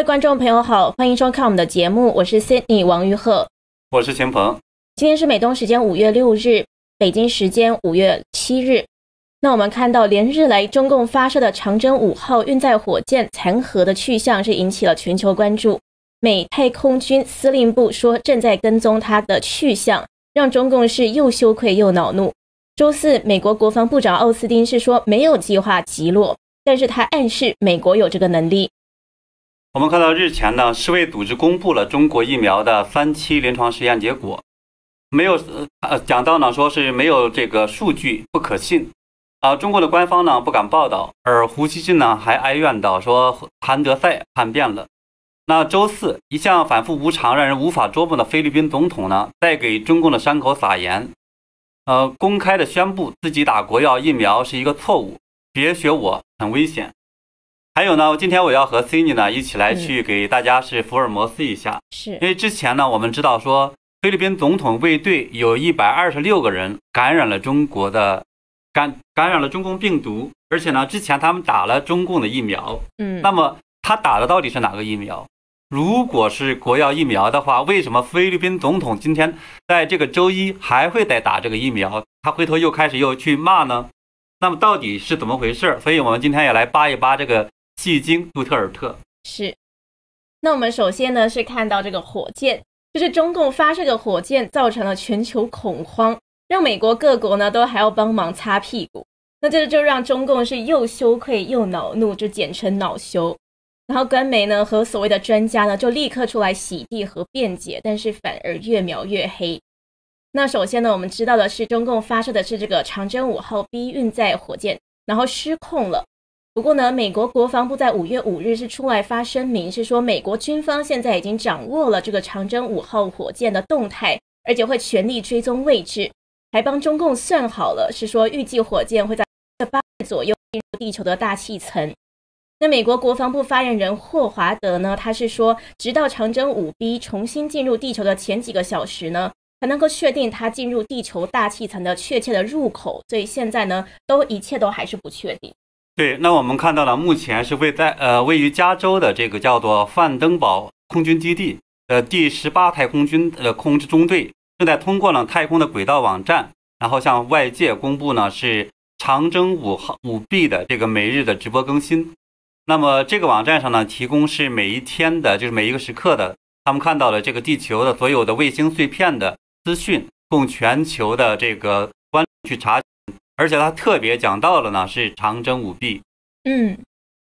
位观众朋友好，欢迎收看我们的节目，我是 Sydney 王玉鹤，我是钱鹏。今天是美东时间五月六日，北京时间五月七日。那我们看到连日来中共发射的长征五号运载火箭残骸的去向是引起了全球关注。美太空军司令部说正在跟踪它的去向，让中共是又羞愧又恼怒。周四，美国国防部长奥斯汀是说没有计划击落，但是他暗示美国有这个能力。我们看到日前呢，世卫组织公布了中国疫苗的三期临床实验结果，没有呃讲到呢，说是没有这个数据不可信。啊，中国的官方呢不敢报道，而胡锡进呢还哀怨道说谭德赛叛变了。那周四，一向反复无常、让人无法捉摸的菲律宾总统呢，在给中共的伤口撒盐，呃，公开的宣布自己打国药疫苗是一个错误，别学我，很危险。还有呢，今天我要和 Cindy 呢一起来去给大家是福尔摩斯一下，是因为之前呢我们知道说菲律宾总统卫队有一百二十六个人感染了中国的。感感染了中共病毒，而且呢，之前他们打了中共的疫苗，嗯，那么他打的到底是哪个疫苗？如果是国药疫苗的话，为什么菲律宾总统今天在这个周一还会再打这个疫苗？他回头又开始又去骂呢？那么到底是怎么回事？所以我们今天也来扒一扒这个戏精杜特尔特。是，那我们首先呢是看到这个火箭，就是中共发射的火箭造成了全球恐慌。让美国各国呢都还要帮忙擦屁股，那这就让中共是又羞愧又恼怒，就简称恼羞。然后官媒呢和所谓的专家呢就立刻出来洗地和辩解，但是反而越描越黑。那首先呢，我们知道的是中共发射的是这个长征五号 B 运载火箭，然后失控了。不过呢，美国国防部在五月五日是出来发声明，是说美国军方现在已经掌握了这个长征五号火箭的动态，而且会全力追踪位置。还帮中共算好了，是说预计火箭会在八日左右进入地球的大气层。那美国国防部发言人霍华德呢，他是说，直到长征五 B 重新进入地球的前几个小时呢，才能够确定它进入地球大气层的确切的入口。所以现在呢，都一切都还是不确定。对，那我们看到了，目前是位在呃位于加州的这个叫做范登堡空军基地的第十八太空军呃空制中队。正在通过呢太空的轨道网站，然后向外界公布呢是长征五号五 B 的这个每日的直播更新。那么这个网站上呢提供是每一天的，就是每一个时刻的，他们看到了这个地球的所有的卫星碎片的资讯，供全球的这个观去查。而且他特别讲到了呢是长征五 B。嗯，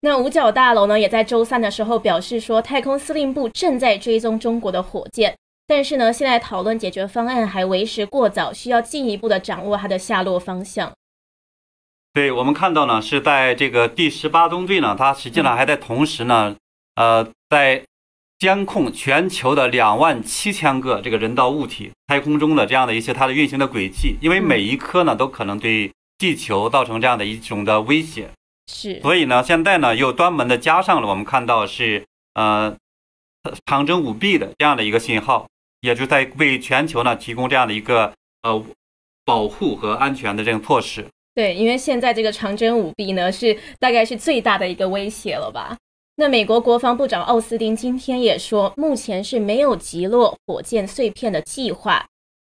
那五角大楼呢也在周三的时候表示说，太空司令部正在追踪中国的火箭。但是呢，现在讨论解决方案还为时过早，需要进一步的掌握它的下落方向。对我们看到呢，是在这个第十八中队呢，它实际上还在同时呢，呃，在监控全球的两万七千个这个人造物体太空中的这样的一些它的运行的轨迹，因为每一颗呢都可能对地球造成这样的一种的威胁。是，所以呢，现在呢又专门的加上了我们看到是呃长征五 B 的这样的一个信号。也就在为全球呢提供这样的一个呃保护和安全的这种措施。对，因为现在这个长征五 B 呢是大概是最大的一个威胁了吧？那美国国防部长奥斯汀今天也说，目前是没有击落火箭碎片的计划。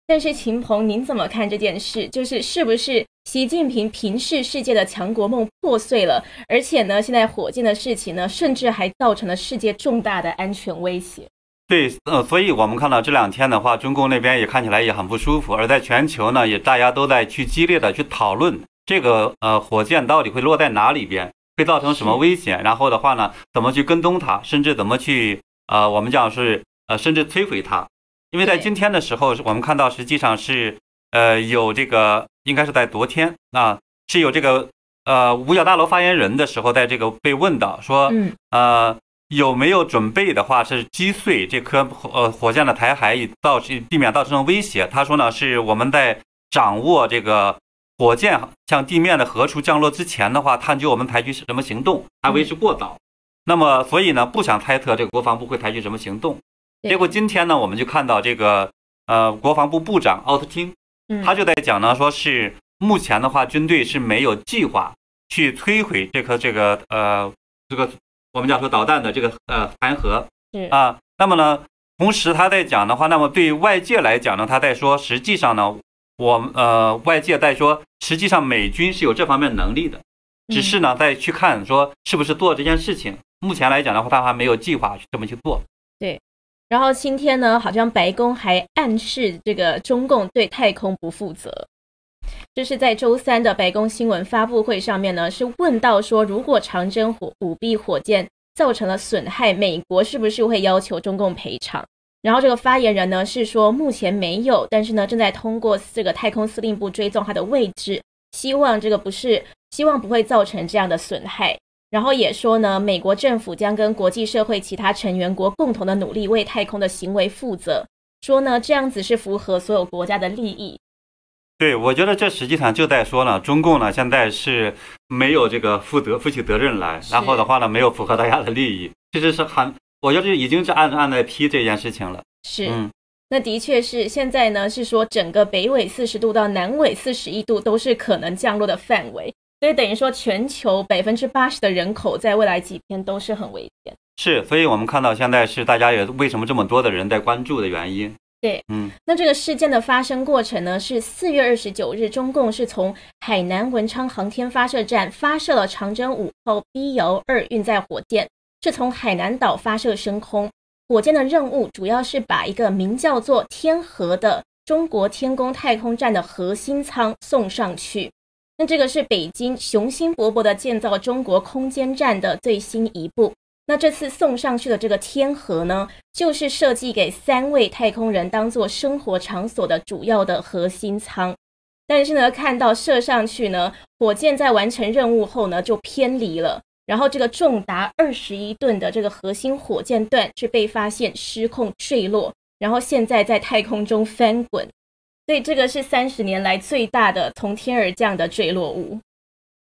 但是秦鹏，您怎么看这件事？就是是不是习近平平视世界的强国梦破碎了？而且呢，现在火箭的事情呢，甚至还造成了世界重大的安全威胁。对，呃，所以我们看到这两天的话，中共那边也看起来也很不舒服，而在全球呢，也大家都在去激烈的去讨论这个呃火箭到底会落在哪里边，会造成什么危险，然后的话呢，怎么去跟踪它，甚至怎么去呃，我们讲是呃，甚至摧毁它。因为在今天的时候，我们看到实际上是呃有这个，应该是在昨天啊，是有这个呃五角大楼发言人的时候，在这个被问到说，呃。有没有准备的话是击碎这颗呃火箭的台海，以造避免造成威胁？他说呢，是我们在掌握这个火箭向地面的何处降落之前的话，探究我们采取什么行动还为时过早。那么所以呢，不想猜测这个国防部会采取什么行动。结果今天呢，我们就看到这个呃国防部部长奥斯汀，他就在讲呢，说是目前的话，军队是没有计划去摧毁这颗这个呃这个。我们讲说导弹的这个呃弹核啊。那么呢，同时他在讲的话，那么对外界来讲呢，他在说，实际上呢，我呃外界在说，实际上美军是有这方面能力的，只是呢再去看说是不是做这件事情。目前来讲的话，他还没有计划去这么去做。对。然后今天呢，好像白宫还暗示这个中共对太空不负责。这是在周三的白宫新闻发布会上面呢，是问到说，如果长征火五 B 火箭造成了损害，美国是不是会要求中共赔偿？然后这个发言人呢是说，目前没有，但是呢正在通过这个太空司令部追踪它的位置，希望这个不是，希望不会造成这样的损害。然后也说呢，美国政府将跟国际社会其他成员国共同的努力为太空的行为负责。说呢，这样子是符合所有国家的利益。对，我觉得这实际上就在说呢，中共呢现在是没有这个负责负起责任来，然后的话呢没有符合大家的利益，其实是很，我觉得已经是暗暗在批这件事情了。是，嗯，那的确是现在呢是说整个北纬四十度到南纬四十一度都是可能降落的范围。所以等于说，全球百分之八十的人口在未来几天都是很危险。是，所以我们看到现在是大家也为什么这么多的人在关注的原因。对，嗯，那这个事件的发生过程呢，是四月二十九日，中共是从海南文昌航天发射站发射了长征五号 B 遥二运载火箭，是从海南岛发射升空。火箭的任务主要是把一个名叫做天河的中国天宫太空站的核心舱送上去。那这个是北京雄心勃勃的建造中国空间站的最新一步。那这次送上去的这个天河呢，就是设计给三位太空人当做生活场所的主要的核心舱。但是呢，看到射上去呢，火箭在完成任务后呢，就偏离了，然后这个重达二十一吨的这个核心火箭段却被发现失控坠落，然后现在在太空中翻滚。所以这个是三十年来最大的从天而降的坠落物。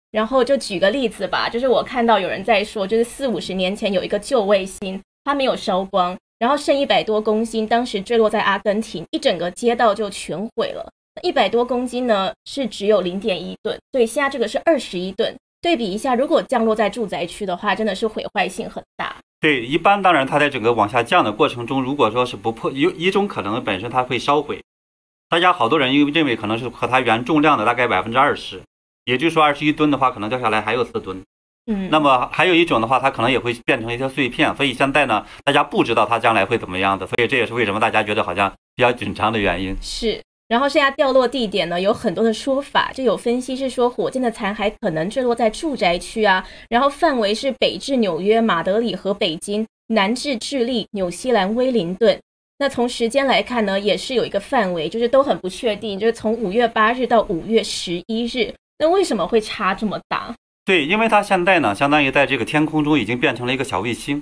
然后就举个例子吧，就是我看到有人在说，就是四五十年前有一个旧卫星，它没有烧光，然后剩一百多公斤，当时坠落在阿根廷，一整个街道就全毁了。一百多公斤呢是只有零点一吨，所以现在这个是二十一吨。对比一下，如果降落在住宅区的话，真的是毁坏性很大。对，一般当然它在整个往下降的过程中，如果说是不破，有一种可能本身它会烧毁。大家好多人因为认为可能是和它原重量的大概百分之二十，也就是说二十一吨的话，可能掉下来还有四吨。嗯，那么还有一种的话，它可能也会变成一些碎片。所以现在呢，大家不知道它将来会怎么样的，所以这也是为什么大家觉得好像比较紧张的原因。是，然后剩下掉落地点呢有很多的说法，就有分析是说火箭的残骸可能坠落在住宅区啊，然后范围是北至纽约、马德里和北京，南至智利、纽西兰、威灵顿。那从时间来看呢，也是有一个范围，就是都很不确定，就是从五月八日到五月十一日。那为什么会差这么大？对，因为它现在呢，相当于在这个天空中已经变成了一个小卫星，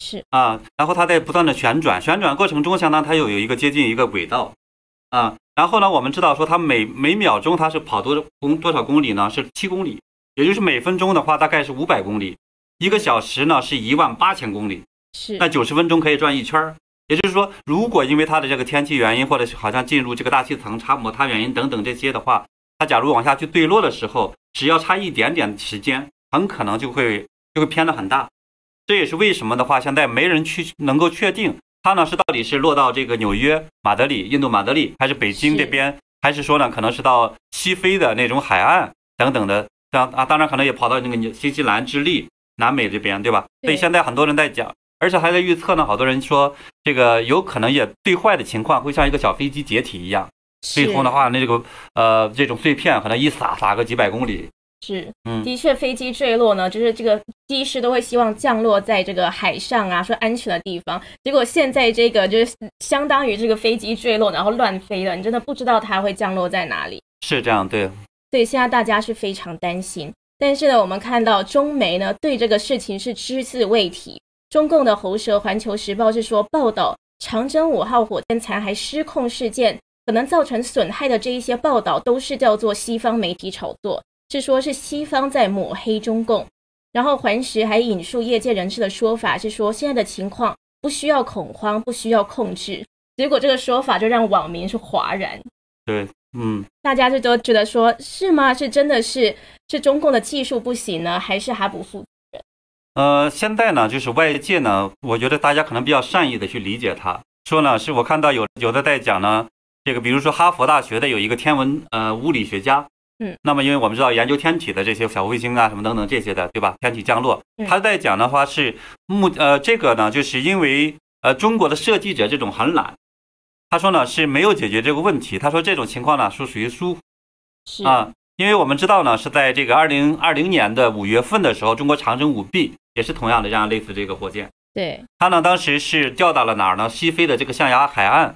是啊，然后它在不断的旋转，旋转过程中，相当它又有一个接近一个轨道，啊，然后呢，我们知道说它每每秒钟它是跑多公多少公里呢？是七公里，也就是每分钟的话大概是五百公里，一个小时呢是一万八千公里，是那九十分钟可以转一圈儿。也就是说，如果因为它的这个天气原因，或者是好像进入这个大气层差摩擦原因等等这些的话，它假如往下去坠落的时候，只要差一点点时间，很可能就会就会偏的很大。这也是为什么的话，现在没人去能够确定它呢是到底是落到这个纽约、马德里、印度马德里，还是北京这边，还是说呢可能是到西非的那种海岸等等的，像啊，当然可能也跑到那个新西兰、智利、南美这边，对吧？所以现在很多人在讲。而且还在预测呢，好多人说这个有可能也最坏的情况会像一个小飞机解体一样，最后的话，那这个呃这种碎片可能一撒撒个几百公里。是，嗯，的确，飞机坠落呢，就是这个机师都会希望降落在这个海上啊，说安全的地方。结果现在这个就是相当于这个飞机坠落，然后乱飞了，你真的不知道它会降落在哪里。是这样，对。对，现在大家是非常担心，但是呢，我们看到中媒呢对这个事情是只字未提。中共的喉舌《环球时报》是说，报道长征五号火箭残骸失控事件可能造成损害的这一些报道，都是叫做西方媒体炒作，是说是西方在抹黑中共。然后环时还引述业界人士的说法，是说现在的情况不需要恐慌，不需要控制。结果这个说法就让网民是哗然。对，嗯，大家就都觉得说，是吗？是真的是是中共的技术不行呢，还是还不负？呃，现在呢，就是外界呢，我觉得大家可能比较善意的去理解它，说呢，是我看到有有的在讲呢，这个比如说哈佛大学的有一个天文呃物理学家，嗯，那么因为我们知道研究天体的这些小卫星啊什么等等这些的，对吧？天体降落，他在讲的话是目呃这个呢，就是因为呃中国的设计者这种很懒，他说呢是没有解决这个问题，他说这种情况呢是属于疏是啊。因为我们知道呢，是在这个二零二零年的五月份的时候，中国长征五 B 也是同样的这样类似这个火箭。对，它呢当时是掉到了哪儿呢？西非的这个象牙海岸，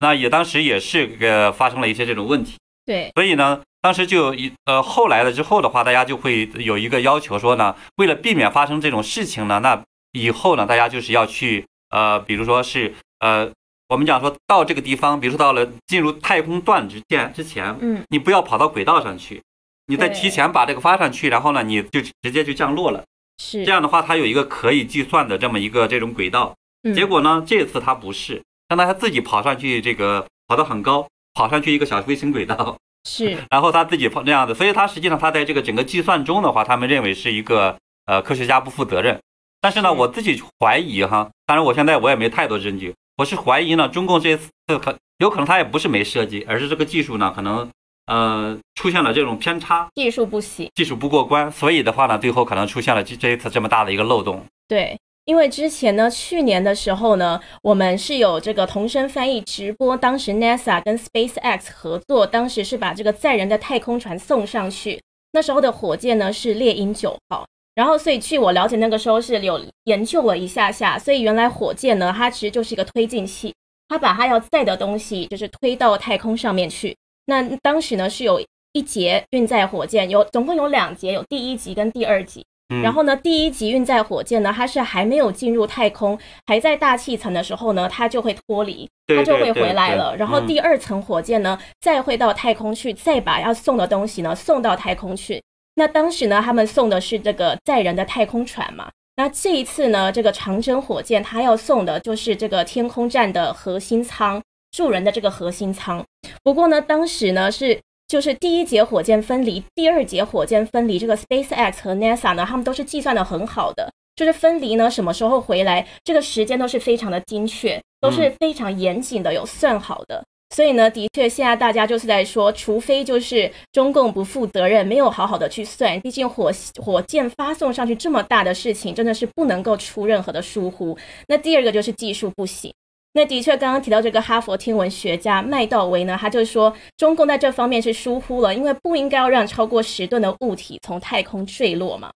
那也当时也是呃发生了一些这种问题。对，所以呢，当时就一呃后来了之后的话，大家就会有一个要求说呢，为了避免发生这种事情呢，那以后呢，大家就是要去呃，比如说是呃，我们讲说到这个地方，比如说到了进入太空段之前之前，嗯，你不要跑到轨道上去。你再提前把这个发上去，然后呢，你就直接就降落了。是这样的话，它有一个可以计算的这么一个这种轨道。嗯结果呢，这次它不是，让它自己跑上去，这个跑得很高，跑上去一个小卫星轨道，是 然后他自己跑这样子，所以他实际上他在这个整个计算中的话，他们认为是一个呃科学家不负责任。但是呢，我自己怀疑哈，当然我现在我也没太多证据，我是怀疑呢，中共这次可有可能他也不是没设计，而是这个技术呢可能呃出现了这种偏差，技术不行。技术不过关，所以的话呢，最后可能出现了这这一次这么大的一个漏洞。对，因为之前呢，去年的时候呢，我们是有这个同声翻译直播，当时 NASA 跟 SpaceX 合作，当时是把这个载人的太空船送上去。那时候的火箭呢是猎鹰九号，然后所以据我了解，那个时候是有研究了一下下，所以原来火箭呢，它其实就是一个推进器，它把它要载的东西就是推到太空上面去。那当时呢是有一节运载火箭，有总共有两节，有第一级跟第二级。嗯，然后呢，第一级运载火箭呢，它是还没有进入太空，还在大气层的时候呢，它就会脱离，它就会回来了。然后嗯第二层火箭呢，再会到太空去，再把要送的东西呢送到太空去。那当时呢，他们送的是这个载人的太空船嘛。那这一次呢，这个长征火箭它要送的就是这个天空站的核心舱，住人的这个核心舱。不过呢，当时呢是就是第一节火箭分离，第二节火箭分离，这个 SpaceX 和 NASA 呢，他们都是计算的很好的，就是分离呢什么时候回来，这个时间都是非常的精确，都是非常严谨的，有算好的。所以呢，的确，现在大家就是在说，除非就是中共不负责任，没有好好的去算，毕竟火火箭发送上去这么大的事情，真的是不能够出任何的疏忽。那第二个就是技术不行。那的确，刚刚提到这个哈佛天文学家麦道维呢，他就说中共在这方面是疏忽了，因为不应该要让超过十吨的物体从太空坠落嘛。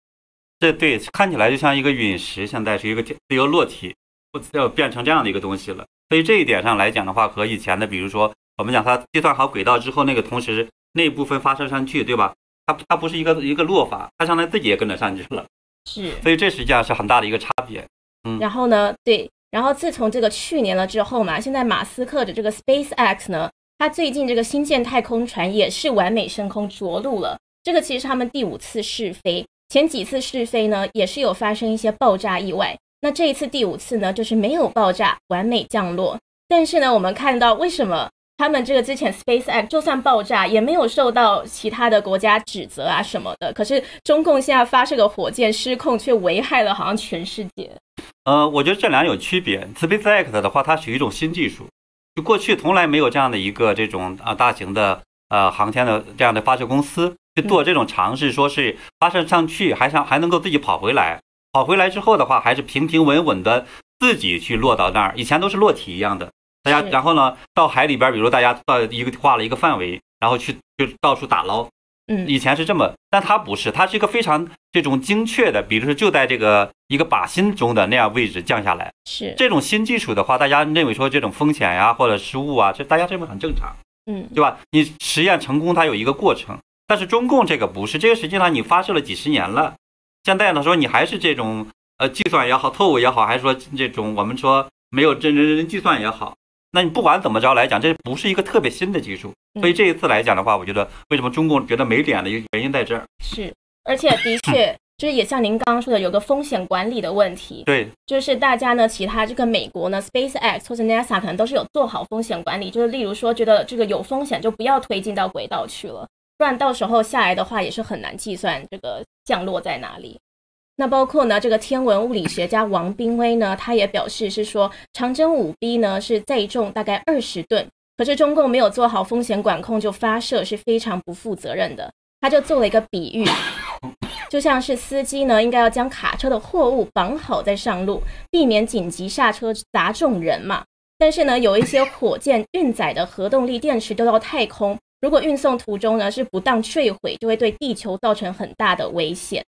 这对看起来就像一个陨石，现在是一个自由落体，不要变成这样的一个东西了。所以这一点上来讲的话，和以前的，比如说我们讲它计算好轨道之后，那个同时那部分发射上去，对吧？它它不是一个一个落法，它相当于自己也跟着上去了。是，所以这实际上是很大的一个差别。嗯然后呢，对，然后自从这个去年了之后嘛，现在马斯克的这个 SpaceX 呢，它最近这个新建太空船也是完美升空着陆了。这个其实他们第五次试飞，前几次试飞呢也是有发生一些爆炸意外。那这一次第五次呢，就是没有爆炸，完美降落。但是呢，我们看到为什么他们这个之前 SpaceX 就算爆炸也没有受到其他的国家指责啊什么的，可是中共现在发射个火箭失控，却危害了好像全世界。呃，我觉得这两有区别。SpaceX 的话，它属于一种新技术，就过去从来没有这样的一个这种啊大型的呃航天的这样的发射公司去做这种尝试，说是发射上去还想还能够自己跑回来，跑回来之后的话，还是平平稳稳的自己去落到那儿。以前都是落体一样的，大家然后呢到海里边，比如大家到一个画了一个范围，然后去就到处打捞。嗯，以前是这么，但它不是，它是一个非常这种精确的，比如说就在这个一个靶心中的那样位置降下来。是，这种新技术的话，大家认为说这种风险呀或者失误啊，这大家认为很正常，嗯，对吧？你实验成功它有一个过程，但是中共这个不是，这个实际上你发射了几十年了，现在呢说你还是这种呃计算也好，错误也好，还是说这种我们说没有真真真计算也好，那你不管怎么着来讲，这不是一个特别新的技术，所以这一次来讲的话，我觉得为什么中共觉得没脸的一个原因在这儿。是，而且的确，就是也像您刚刚说的，有个风险管理的问题，对，就是大家呢，其他这个美国呢，SpaceX 或者 NASA 可能都是有做好风险管理，就是例如说，觉得这个有风险就不要推进到轨道去了，不然到时候下来的话也是很难计算这个降落在哪里。那包括呢，这个天文物理学家王兵威呢，他也表示是说，长征五 B 呢是载重大概二十吨，可是中共没有做好风险管控就发射，是非常不负责任的。他就做了一个比喻，就像是司机呢，应该要将卡车的货物绑好再上路，避免紧急刹车砸中人嘛。但是呢，有一些火箭运载的核动力电池丢到太空，如果运送途中呢是不当坠毁，就会对地球造成很大的危险。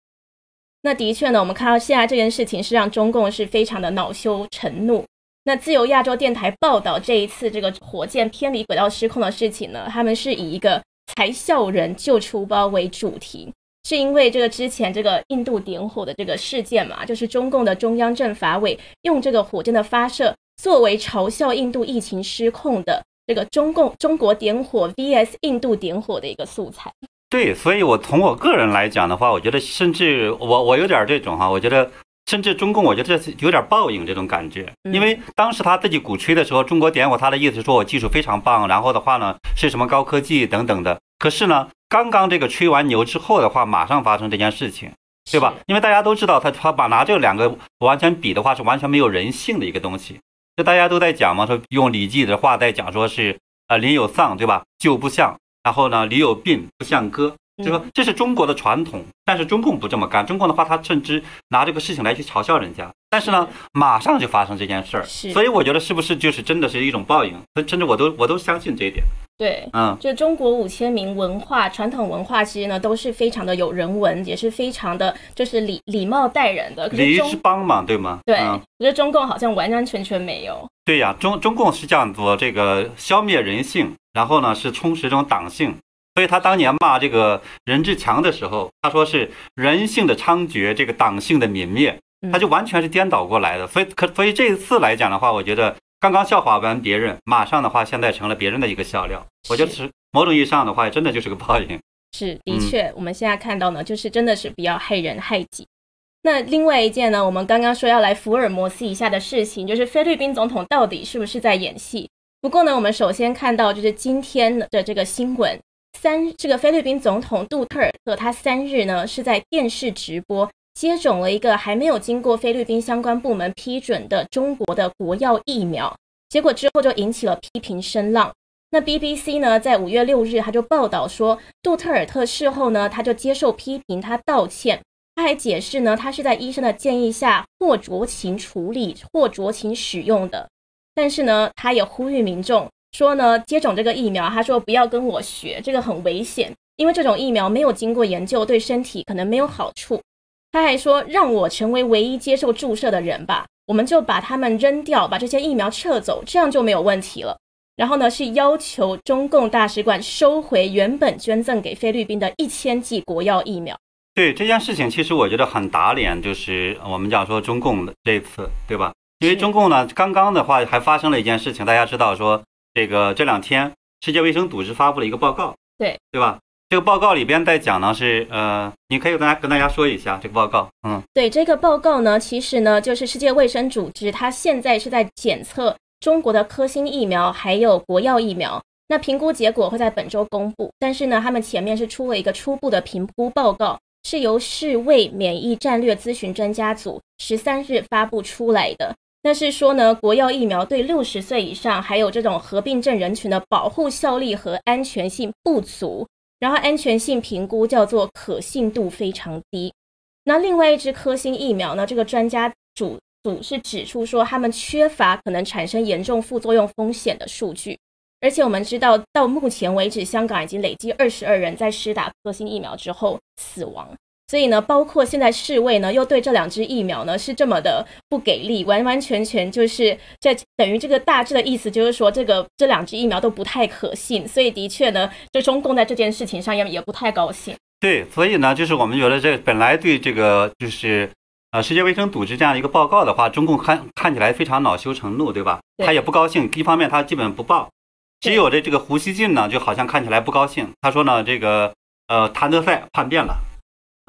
那的确呢，我们看到现在这件事情是让中共是非常的恼羞成怒。那自由亚洲电台报道这一次这个火箭偏离轨道失控的事情呢，他们是以一个才笑人救出包为主题，是因为这个之前这个印度点火的这个事件嘛，就是中共的中央政法委用这个火箭的发射作为嘲笑印度疫情失控的这个中共中国点火 VS 印度点火的一个素材。对，所以我从我个人来讲的话，我觉得甚至我我有点这种哈，我觉得甚至中共，我觉得这有点报应这种感觉，因为当时他自己鼓吹的时候，中国点火，他的意思是说我技术非常棒，然后的话呢是什么高科技等等的。可是呢，刚刚这个吹完牛之后的话，马上发生这件事情，对吧？因为大家都知道，他他把拿这两个完全比的话，是完全没有人性的一个东西。就大家都在讲嘛，说用礼记的话在讲，说是呃邻有丧，对吧？就不像。然后呢，礼有病不像歌，就说这是中国的传统，但是中共不这么干。中共的话，他甚至拿这个事情来去嘲笑人家。但是呢，马上就发生这件事儿，所以我觉得是不是就是真的是一种报应？甚至我都我都相信这一点。对，嗯，就中国五千名文化传统文化，其实呢都是非常的有人文，也是非常的就是礼礼貌待人的。礼仪之邦嘛，对吗？对，我觉得中共好像完完全全没有。对呀，中中共是这样做这个消灭人性。然后呢，是充实这种党性，所以他当年骂这个任志强的时候，他说是人性的猖獗，这个党性的泯灭，他就完全是颠倒过来的。所以可所以这一次来讲的话，我觉得刚刚笑话完别人，马上的话现在成了别人的一个笑料。我觉得是某种意义上的话，真的就是个报应。是，的确，我们现在看到呢，就是真的是比较害人害己。那另外一件呢，我们刚刚说要来福尔摩斯一下的事情，就是菲律宾总统到底是不是在演戏？不过呢，我们首先看到就是今天的这个新闻，三这个菲律宾总统杜特尔特他三日呢是在电视直播接种了一个还没有经过菲律宾相关部门批准的中国的国药疫苗，结果之后就引起了批评声浪。那 BBC 呢在五月六日他就报道说，杜特尔特事后呢他就接受批评，他道歉，他还解释呢他是在医生的建议下或酌情处理或酌情使用的。但是呢，他也呼吁民众说呢，接种这个疫苗，他说不要跟我学，这个很危险，因为这种疫苗没有经过研究，对身体可能没有好处。他还说，让我成为唯一接受注射的人吧，我们就把他们扔掉，把这些疫苗撤走，这样就没有问题了。然后呢，是要求中共大使馆收回原本捐赠给菲律宾的一千剂国药疫苗。对这件事情，其实我觉得很打脸，就是我们讲说中共的这次，对吧？因为中共呢，刚刚的话还发生了一件事情，大家知道说，这个这两天世界卫生组织发布了一个报告，对对吧？这个报告里边在讲呢是，呃，你可以跟大家跟大家说一下这个报告，嗯，对，这个报告呢，其实呢就是世界卫生组织它现在是在检测中国的科兴疫苗还有国药疫苗，那评估结果会在本周公布，但是呢，他们前面是出了一个初步的评估报告。是由世卫免疫战略咨询专家组十三日发布出来的。那是说呢，国药疫苗对六十岁以上还有这种合并症人群的保护效力和安全性不足，然后安全性评估叫做可信度非常低。那另外一支科兴疫苗呢，这个专家组组是指出说，他们缺乏可能产生严重副作用风险的数据。而且我们知道，到目前为止，香港已经累计二十二人在施打科兴疫苗之后死亡。所以呢，包括现在世卫呢，又对这两支疫苗呢是这么的不给力，完完全全就是在等于这个大致的意思，就是说这个这两支疫苗都不太可信。所以的确呢，就中共在这件事情上也也不太高兴。对，所以呢，就是我们觉得这本来对这个就是呃世界卫生组织这样一个报告的话，中共看看起来非常恼羞成怒，对吧？他也不高兴。一方面他基本不报。只有这这个胡锡进呢，就好像看起来不高兴。他说呢，这个呃，谭德赛叛变了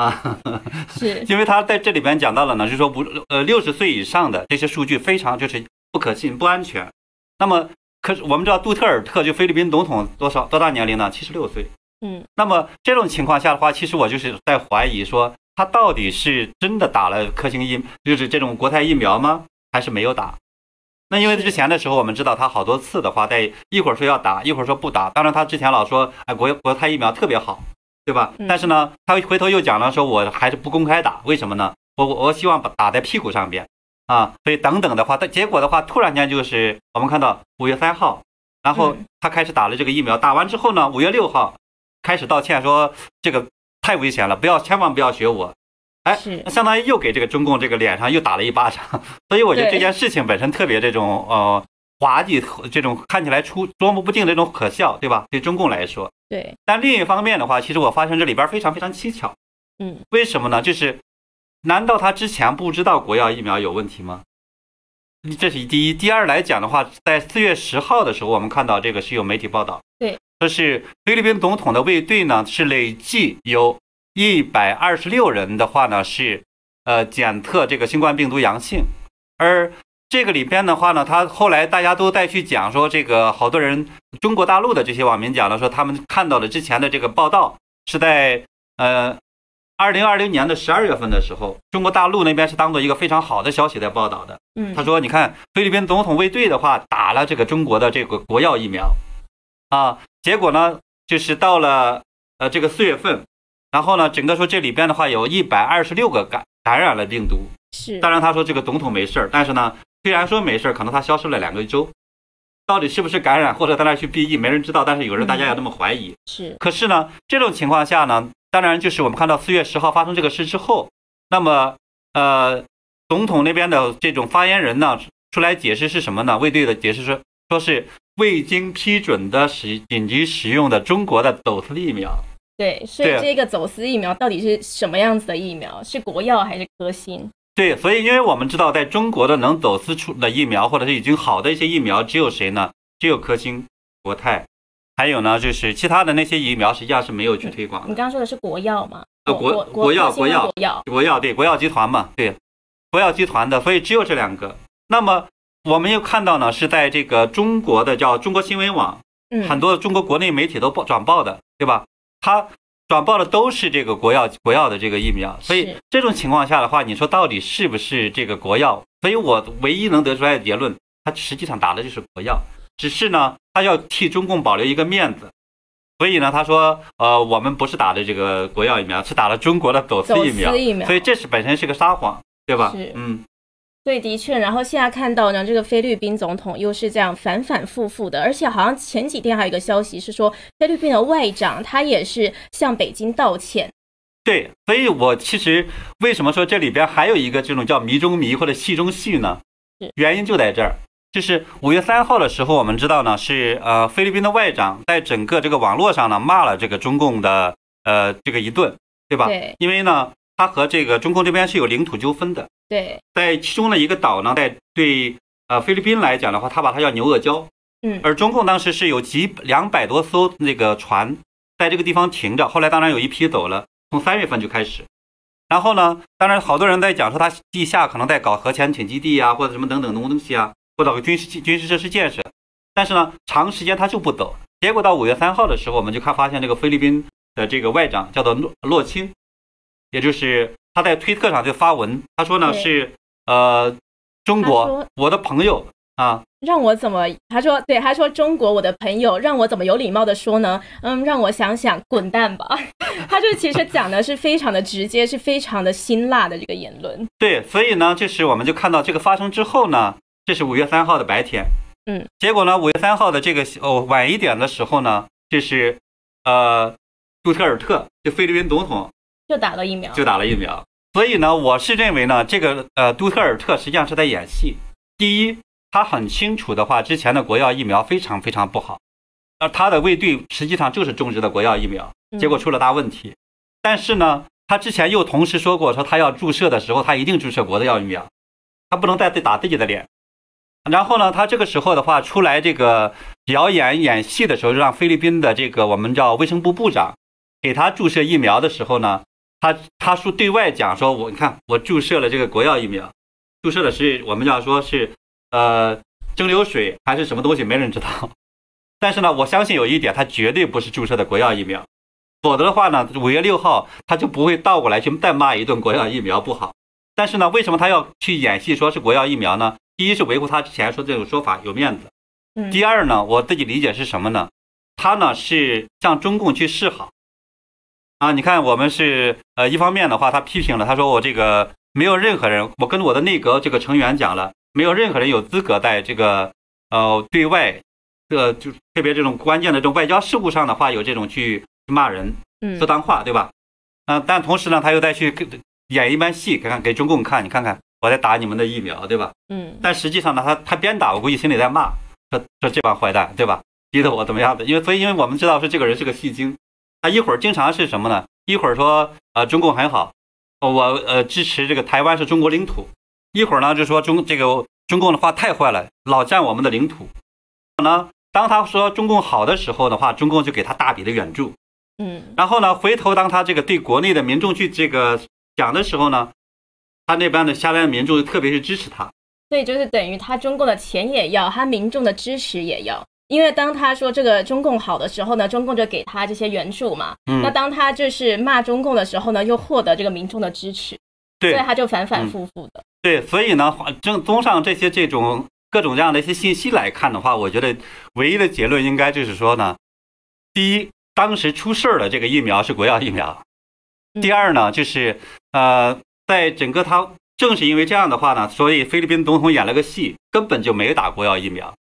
啊，是 因为他在这里边讲到了呢，就是说不呃六十岁以上的这些数据非常就是不可信、不安全。那么，可是我们知道杜特尔特就菲律宾总统多少多大年龄呢？七十六岁。嗯。那么这种情况下的话，其实我就是在怀疑说，他到底是真的打了科兴疫，就是这种国泰疫苗吗？还是没有打？那因为之前的时候，我们知道他好多次的话，在一会儿说要打，一会儿说不打。当然，他之前老说，哎，国国泰疫苗特别好，对吧？但是呢，他回头又讲了，说我还是不公开打，为什么呢？我我我希望把打在屁股上边啊，所以等等的话，但结果的话，突然间就是我们看到五月三号，然后他开始打了这个疫苗，打完之后呢，五月六号开始道歉，说这个太危险了，不要千万不要学我。哎，相当于又给这个中共这个脸上又打了一巴掌，所以我觉得这件事情本身特别这种呃滑稽，这种看起来出捉摸不定这种可笑，对吧？对中共来说，对。但另一方面的话，其实我发现这里边非常非常蹊跷，嗯，为什么呢？就是难道他之前不知道国药疫苗有问题吗？这是第一。第二来讲的话，在四月十号的时候，我们看到这个是有媒体报道，对，说是菲律宾总统的卫队呢是累计有。一百二十六人的话呢是，呃检测这个新冠病毒阳性，而这个里边的话呢，他后来大家都在去讲说，这个好多人中国大陆的这些网民讲了说，他们看到了之前的这个报道是在呃二零二零年的十二月份的时候，中国大陆那边是当做一个非常好的消息在报道的。嗯，他说你看菲律宾总统卫队的话打了这个中国的这个国药疫苗，啊，结果呢就是到了呃这个四月份。然后呢，整个说这里边的话，有一百二十六个感感染了病毒。是，当然他说这个总统没事儿，但是呢，虽然说没事儿，可能他消失了两个周，到底是不是感染或者在那去避疫，没人知道。但是有人大家也那么怀疑。是。可是呢，这种情况下呢，当然就是我们看到四月十号发生这个事之后，那么呃，总统那边的这种发言人呢，出来解释是什么呢？卫队的解释说，说是未经批准的使紧急使用的中国的走私疫苗。对，所以这个走私疫苗到底是什么样子的疫苗？是国药还是科兴？对，所以因为我们知道，在中国的能走私出的疫苗，或者是已经好的一些疫苗，只有谁呢？只有科兴、国泰，还有呢，就是其他的那些疫苗，实际上是没有去推广。你刚刚说的是国药吗？呃，国国药，国药，国药，对，国药集团嘛，对，国药集团的，所以只有这两个。那么我们又看到呢，是在这个中国的叫中国新闻网，很多中国国内媒体都报转报的，对吧？他转报的都是这个国药国药的这个疫苗，所以这种情况下的话，你说到底是不是这个国药？所以我唯一能得出来的结论，他实际上打的就是国药，只是呢，他要替中共保留一个面子，所以呢，他说，呃，我们不是打的这个国药疫苗，是打了中国的走私疫苗，所以这是本身是个撒谎，对吧？嗯。对，的确，然后现在看到呢，这个菲律宾总统又是这样反反复复的，而且好像前几天还有一个消息是说，菲律宾的外长他也是向北京道歉。对，所以我其实为什么说这里边还有一个这种叫迷中迷或者戏中戏呢？原因就在这儿，就是五月三号的时候，我们知道呢是呃菲律宾的外长在整个这个网络上呢骂了这个中共的呃这个一顿，对吧？对，因为呢他和这个中共这边是有领土纠纷的。对，在其中的一个岛呢，在对呃菲律宾来讲的话，他把它叫牛轭礁，嗯，而中共当时是有几两百多艘那个船在这个地方停着，后来当然有一批走了，从三月份就开始，然后呢，当然好多人在讲说他地下可能在搞核潜艇基地啊，或者什么等等东西啊，或者军事军事设施建设，但是呢，长时间他就不走，结果到五月三号的时候，我们就看发现这个菲律宾的这个外长叫做洛洛钦，也就是。他在推特上就发文，他说呢是呃中国我的朋友啊，让我怎么？他说对，他说中国我的朋友让我怎么有礼貌的说呢？嗯，让我想想，滚蛋吧！他就其实讲的是非常的直接，是非常的辛辣的这个言论。对，所以呢，这时我们就看到这个发生之后呢，这是五月三号的白天，嗯，结果呢，五月三号的这个哦晚一点的时候呢，这是呃杜特尔特就菲律宾总统。就打了疫苗，就打了疫苗。所以呢，我是认为呢，这个呃，杜特尔特实际上是在演戏。第一，他很清楚的话，之前的国药疫苗非常非常不好，而他的卫队实际上就是种植的国药疫苗，结果出了大问题。但是呢，他之前又同时说过，说他要注射的时候，他一定注射国的药疫苗，他不能再打自己的脸。然后呢，他这个时候的话出来这个表演演戏的时候，让菲律宾的这个我们叫卫生部部长给他注射疫苗的时候呢。他他说对外讲说，我你看我注射了这个国药疫苗，注射的是我们要说是呃蒸馏水还是什么东西，没人知道。但是呢，我相信有一点，他绝对不是注射的国药疫苗，否则的话呢，五月六号他就不会倒过来去再骂一顿国药疫苗不好。但是呢，为什么他要去演戏说是国药疫苗呢？第一是维护他之前说这种说法有面子，嗯，第二呢，我自己理解是什么呢？他呢是向中共去示好。啊，你看我们是呃一方面的话，他批评了，他说我这个没有任何人，我跟我的内阁这个成员讲了，没有任何人有资格在这个呃对外，这个就特别这种关键的这种外交事务上的话，有这种去骂人、嗯说脏话，对吧？嗯、但同时呢，他又再去给演一番戏，看看给中共看，你看看我在打你们的疫苗，对吧？嗯但实际上呢，他他边打，我估计心里在骂，说说这帮坏蛋，对吧？逼得我怎么样的？因为所以，因为我们知道是这个人是个戏精，他一会儿经常是什么呢？一会儿说呃中共很好，我呃支持这个台湾是中国领土，一会儿呢就说中这个中共的话太坏了，老占我们的领土。呢，当他说中共好的时候的话，中共就给他大笔的援助。嗯然后呢，回头当他这个对国内的民众去这个讲的时候呢，他那边的下边的民众特别是支持他。所以就是等于他中共的钱也要，他民众的支持也要。因为当他说这个中共好的时候呢，中共就给他这些援助嘛。嗯。那当他就是骂中共的时候呢，又获得这个民众的支持，对。所以他就反反复复的。对，所以呢，正综上这些这种各种各样的一些信息来看的话，我觉得唯一的结论应该就是说呢，第一，当时出事儿的这个疫苗是国药疫苗；嗯。第二呢，就是呃，在整个他正是因为这样的话呢，所以菲律宾总统演了个戏，根本就没打国药疫苗，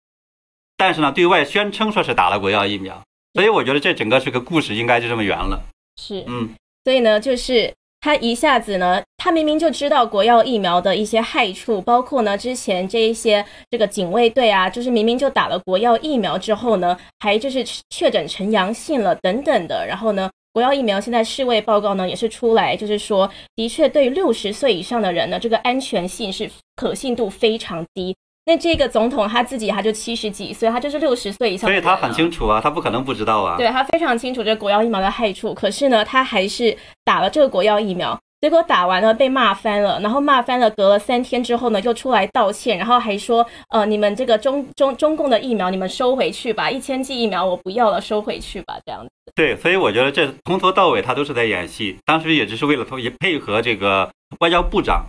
但是呢，对外宣称说是打了国药疫苗，所以我觉得这整个这个故事应该就这么圆了。是，嗯，所以呢，就是他一下子呢，他明明就知道国药疫苗的一些害处，包括呢之前这一些这个警卫队啊，就是明明就打了国药疫苗之后呢，还就是确诊成阳性了等等的，然后呢。国药疫苗现在世卫报告呢也是出来，就是说，的确对六十岁以上的人呢，这个安全性是可信度非常低。那这个总统他自己他就七十几岁，他就是六十岁以上所以他很清楚啊，他不可能不知道啊。对他非常清楚这个国药疫苗的害处，可是呢，他还是打了这个国药疫苗。结果打完了被骂翻了，然后骂翻了，隔了三天之后呢，又出来道歉，然后还说，呃，你们这个中中中共的疫苗你们收回去吧，一千剂疫苗我不要了，收回去吧，这样子。对，所以我觉得这从头到尾他都是在演戏，当时也只是为了也配合这个外交部长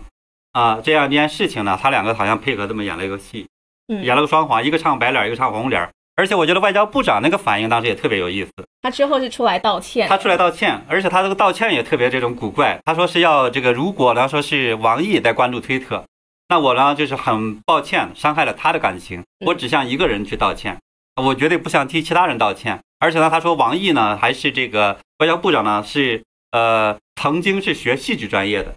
啊这样一件事情呢，他两个好像配合这么演了一个戏，嗯，演了个双簧，一个唱白脸，一个唱红脸。而且我觉得外交部长那个反应当时也特别有意思，他之后是出来道歉，他出来道歉，而且他这个道歉也特别这种古怪。他说是要这个，如果呢说是王毅在关注推特，那我呢就是很抱歉伤害了他的感情，我只向一个人去道歉，我绝对不想替其他人道歉。而且呢，他说王毅呢还是这个外交部长呢是呃曾经是学戏剧专业的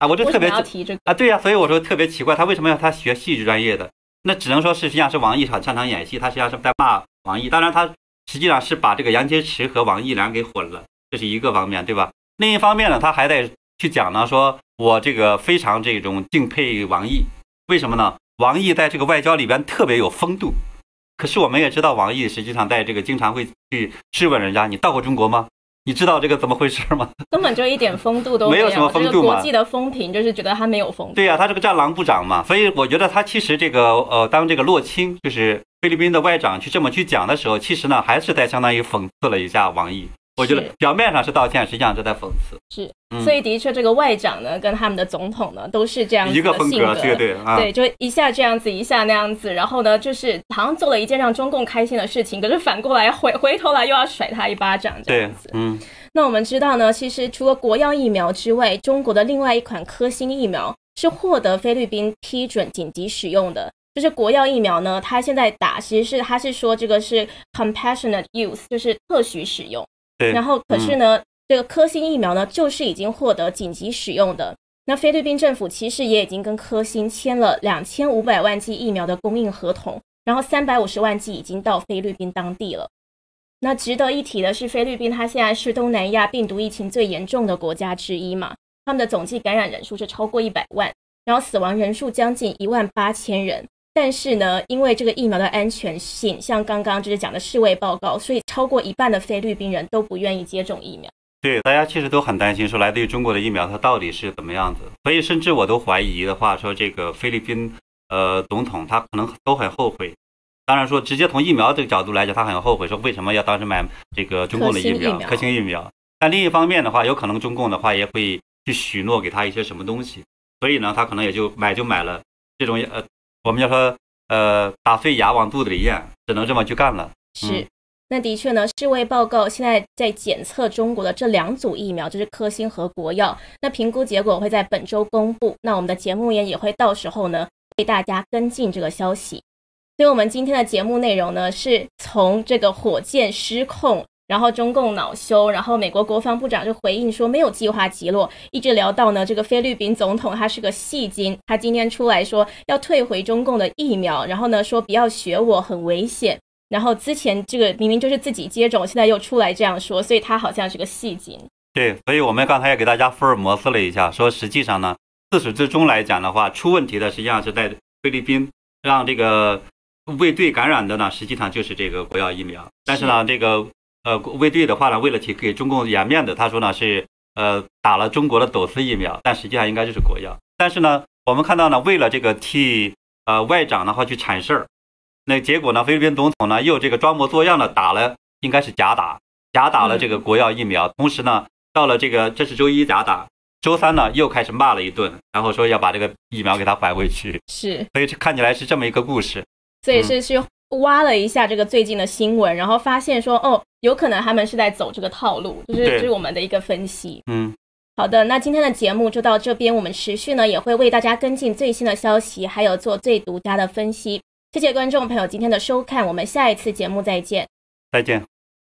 啊，我就特别要提这个？啊，对呀、所以我说特别奇怪，他为什么要他学戏剧专业的？那只能说是实际上是王毅很擅长演戏，他实际上是在骂王毅。当然，他实际上是把这个杨洁篪和王毅两人给混了，这是一个方面，对吧？另一方面呢，他还在去讲呢，说我这个非常这种敬佩王毅，为什么呢？王毅在这个外交里边特别有风度，可是我们也知道，王毅实际上在这个经常会去质问人家：“你到过中国吗？你知道这个怎么回事吗？” 根本就一点风度都有，没有什么风度嘛这个国际的风评就是觉得他没有风度。对呀、他是个战狼部长嘛，所以我觉得他其实这个呃，当这个洛钦就是菲律宾的外长去这么去讲的时候，其实呢还是在相当于讽刺了一下王毅。我觉得表面上是道歉，实际上是在讽刺。是，嗯所以的确这个外长呢跟他们的总统呢都是这样子一个风格，的性格，对对啊，对，就一下这样子，一下那样子，然后呢，就是好像做了一件让中共开心的事情，可是反过来回 回头来又要甩他一巴掌这对样子。嗯，那我们知道呢，其实除了国药疫苗之外，中国的另外一款科兴疫苗是获得菲律宾批准紧急使用的。就是国药疫苗呢，它现在打其实是它是说这个是 compassionate use，就是特许使用。对。然后可是呢，这个科兴疫苗呢，就是已经获得紧急使用的。那菲律宾政府其实也已经跟科兴签了两千五百万剂疫苗的供应合同，然后三百五十万剂已经到菲律宾当地了。那值得一提的是，菲律宾它现在是东南亚病毒疫情最严重的国家之一嘛，他们的总计感染人数是超过一百万，然后死亡人数将近一万八千人。但是呢，因为这个疫苗的安全性，像刚刚就是讲的世卫报告，所以超过一半的菲律宾人都不愿意接种疫苗。对，大家其实都很担心，说来自于中国的疫苗它到底是怎么样子，所以甚至我都怀疑的话，说这个菲律宾呃总统他可能都很后悔。当然说，直接从疫苗这个角度来讲，他很后悔，说为什么要当时买这个中共的疫苗、科兴疫苗。但另一方面的话，有可能中共的话也会去许诺给他一些什么东西，所以呢，他可能也就买就买了这种呃，我们要说呃打碎牙往肚子里咽，只能这么去干了。是。那的确呢，世卫报告现在在检测中国的这两组疫苗，就是科兴和国药。那评估结果会在本周公布。那我们的节目也也会到时候呢为大家跟进这个消息。所以，我们今天的节目内容呢，是从这个火箭失控，然后中共恼羞，然后美国国防部长就回应说没有计划击落，一直聊到呢这个菲律宾总统他是个戏精，他今天出来说要退回中共的疫苗，然后呢说不要学我，很危险。然后之前这个明明就是自己接种，现在又出来这样说，所以他好像是个戏精。对，所以我们刚才也给大家福尔摩斯了一下，说实际上呢，自始至终来讲的话，出问题的实际上是在菲律宾，让这个卫队感染的呢，实际上就是这个国药疫苗。但是呢，这个呃卫队的话呢，为了替给中共颜面子，他说呢是呃打了中国的走私疫苗，但实际上应该就是国药。但是呢，我们看到呢，为了这个替呃外长的话去铲事儿。那结果呢？菲律宾总统呢又这个装模作样的打了，应该是假打，假打了这个国药疫苗。同时呢，到了这个这是周一假打，周三呢又开始骂了一顿，然后说要把这个疫苗给他还回去。是，所以看起来是这么一个故事。所以是去挖了一下这个最近的新闻，然后发现说，哦，有可能他们是在走这个套路，就是这是我们的一个分析。嗯，好的，那今天的节目就到这边，我们持续呢也会为大家跟进最新的消息，还有做最独家的分析。谢谢观众朋友今天的收看，我们下一次节目再见。再见。